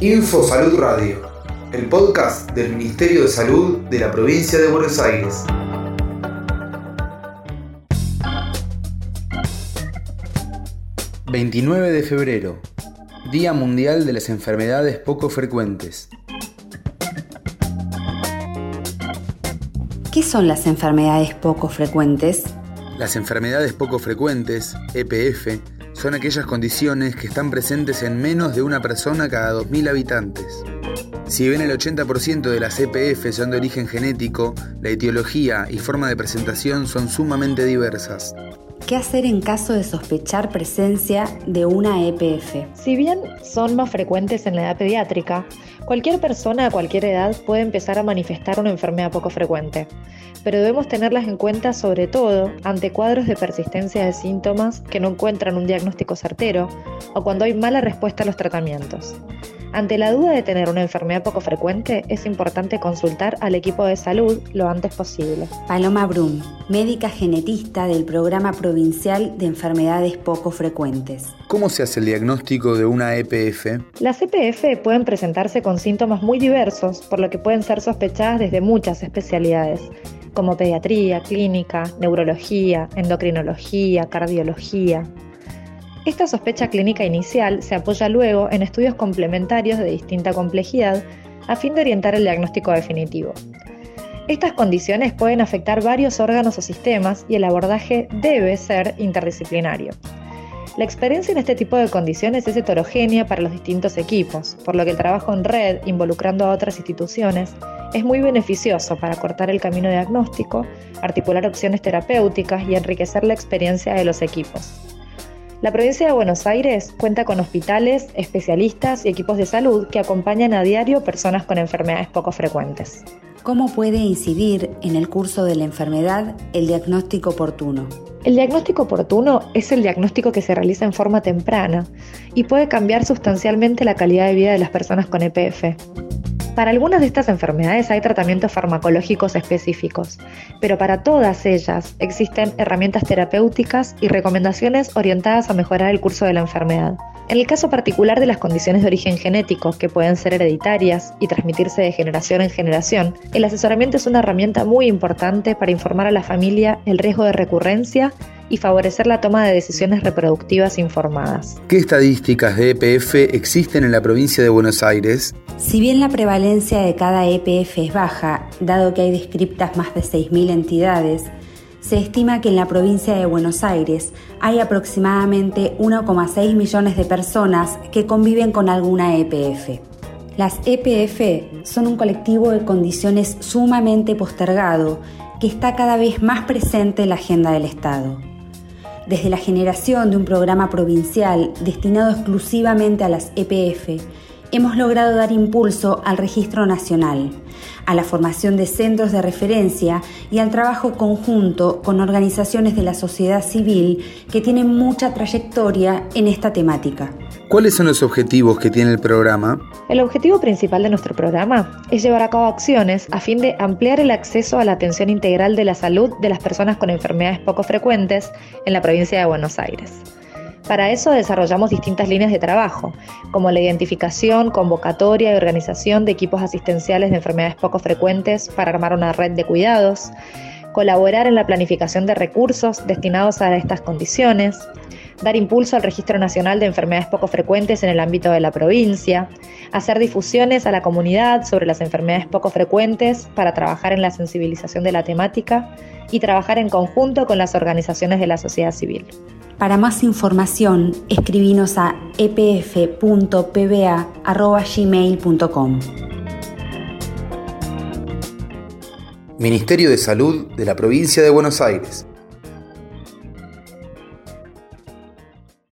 Info Salud Radio, el podcast del Ministerio de Salud de la provincia de Buenos Aires. ...29 de febrero... ...Día Mundial de las Enfermedades Poco Frecuentes... ¿Qué son las enfermedades poco frecuentes? Las enfermedades poco frecuentes, EPF, son aquellas condiciones que están presentes en menos de una persona cada 2.000 habitantes. Si bien el 80% de las EPF son de origen genético, la etiología y forma de presentación son sumamente diversas. ¿Qué hacer en caso de sospechar presencia de una EPF? Si bien son más frecuentes en la edad pediátrica, cualquier persona a cualquier edad puede empezar a manifestar una enfermedad poco frecuente, pero debemos tenerlas en cuenta sobre todo ante cuadros de persistencia de síntomas que no encuentran un diagnóstico certero o cuando hay mala respuesta a los tratamientos. Ante la duda de tener una enfermedad poco frecuente, es importante consultar al equipo de salud lo antes posible. Paloma Brum, médica genetista del Programa Provincial de Enfermedades Poco Frecuentes. ¿Cómo se hace el diagnóstico de una EPF? Las EPF pueden presentarse con síntomas muy diversos, por lo que pueden ser sospechadas desde muchas especialidades como pediatría, clínica, neurología, endocrinología, cardiología. Esta sospecha clínica inicial se apoya luego en estudios complementarios de distinta complejidad a fin de orientar el diagnóstico definitivo. Estas condiciones pueden afectar varios órganos o sistemas y el abordaje debe ser interdisciplinario. La experiencia en este tipo de condiciones es heterogénea para los distintos equipos, por lo que el trabajo en red, involucrando a otras instituciones, es muy beneficioso para cortar el camino diagnóstico, articular opciones terapéuticas y enriquecer la experiencia de los equipos. La provincia de Buenos Aires cuenta con hospitales, especialistas y equipos de salud que acompañan a diario personas con enfermedades poco frecuentes. ¿Cómo puede incidir en el curso de la enfermedad el diagnóstico oportuno? El diagnóstico oportuno es el diagnóstico que se realiza en forma temprana y puede cambiar sustancialmente la calidad de vida de las personas con EPF. Para algunas de estas enfermedades hay tratamientos farmacológicos específicos, pero para todas ellas existen herramientas terapéuticas y recomendaciones orientadas a mejorar el curso de la enfermedad. En el caso particular de las condiciones de origen genético, que pueden ser hereditarias y transmitirse de generación en generación, el asesoramiento es una herramienta muy importante para informar a la familia el riesgo de recurrencia y favorecer la toma de decisiones reproductivas informadas. ¿Qué estadísticas de EPF existen en la provincia de Buenos Aires? Si bien la prevalencia de cada EPF es baja, dado que hay descriptas más de 6.000 entidades, se estima que en la provincia de Buenos Aires hay aproximadamente 1,6 millones de personas que conviven con alguna EPF. Las EPF son un colectivo de condiciones sumamente postergado que está cada vez más presente en la agenda del Estado desde la generación de un programa provincial destinado exclusivamente a las EPF, hemos logrado dar impulso al registro nacional, a la formación de centros de referencia y al trabajo conjunto con organizaciones de la sociedad civil que tienen mucha trayectoria en esta temática. ¿Cuáles son los objetivos que tiene el programa? El objetivo principal de nuestro programa es llevar a cabo acciones a fin de ampliar el acceso a la atención integral de la salud de las personas con enfermedades poco frecuentes en la provincia de Buenos Aires. Para eso desarrollamos distintas líneas de trabajo, como la identificación, convocatoria y organización de equipos asistenciales de enfermedades poco frecuentes para armar una red de cuidados, colaborar en la planificación de recursos destinados a estas condiciones, dar impulso al Registro Nacional de Enfermedades Poco Frecuentes en el ámbito de la provincia, hacer difusiones a la comunidad sobre las enfermedades poco frecuentes para trabajar en la sensibilización de la temática y trabajar en conjunto con las organizaciones de la sociedad civil. Para más información, escribinos a epf.pba.gmail.com. Ministerio de Salud de la Provincia de Buenos Aires.